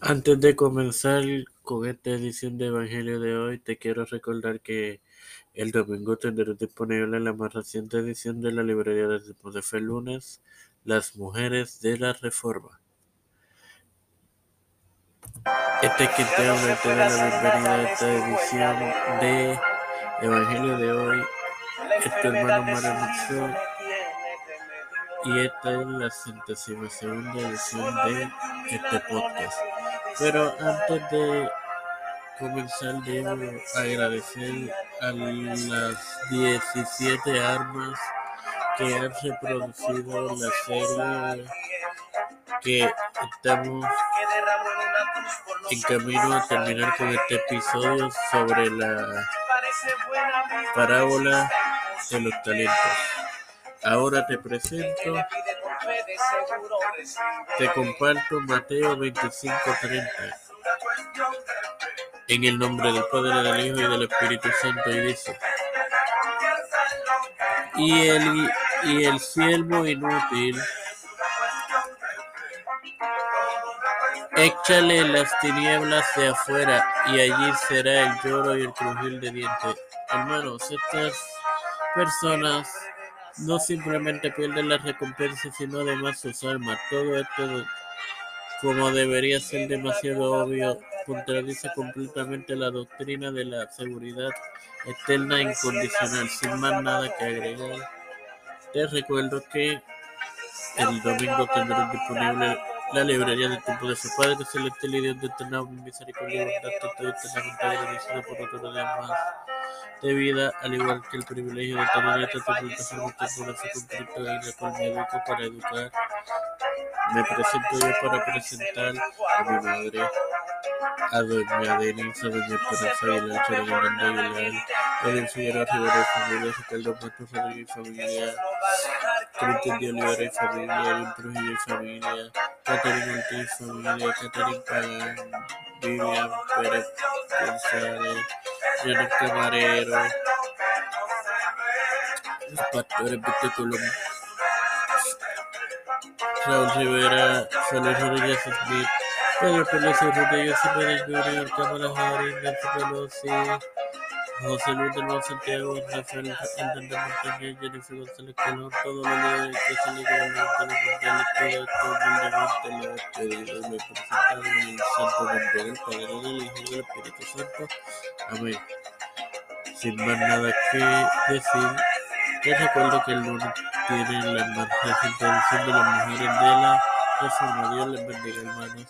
Antes de comenzar con esta edición de Evangelio de hoy, te quiero recordar que el domingo tendré disponible la más reciente edición de la librería de Tiempo de Fe lunes, Las Mujeres de la Reforma. Este es quien te habla te la bienvenida a esta edición de Evangelio de hoy. Este hermano Muxo y esta es la centésima segunda edición de este podcast. Pero antes de comenzar debo agradecer a las 17 armas que han reproducido la serie que estamos en camino a terminar con este episodio sobre la parábola de los talentos. Ahora te presento, te comparto Mateo 25:30. En el nombre del Padre, del Hijo y del Espíritu Santo, y dice: Y el, y el siervo inútil, échale las tinieblas de afuera, y allí será el lloro y el crujir de dientes. Hermanos, estas personas no simplemente pierden la recompensa, sino además sus almas. Todo esto, como debería ser demasiado obvio, contradice completamente la doctrina de la seguridad eterna e incondicional. Sin más nada que agregar, te recuerdo que el domingo tendrás disponible la librería del tiempo de su Padre Celestial y Dios de eterna misericordia y bondad, estoy eternamente agradecido por otro día más de vida, al igual que el privilegio de tener esta plataforma temporal conflicto y la cual me educo para educar. Me presento yo para presentar a mi madre, a doña Denise, a doña Esperanza Aguilar, a Fernando Aguilar, a Edwin Figueroa Rivera y familia, Ricardo Matos Rodríguez y familia, Cristian de Olivera y familia, Edwin Trujillo y familia, Catherine y familia, Catherine Pagán, Vivian Pérez González, Janet Camarero, los pastores Víctor Colón, Raúl Rivera, Soler Rodríguez Smith, Pedro Pelosi Rodríguez Jr., Cámara Nancy Pelosi, José Luis de Nuevo Santiago, Rafael Hernández Montañez, Jennifer González Colón, todos los líderes que se legalmente mundiales, todo esto humildemente lo he pedido y me he presentado en el santo nombre del Padre, del Hijo y del Espíritu Santo. Amén. Sin más nada que decir, te recuerdo que el lunes tiene la edición de las mujeres de la Reforma. Dios les bendiga, hermanos.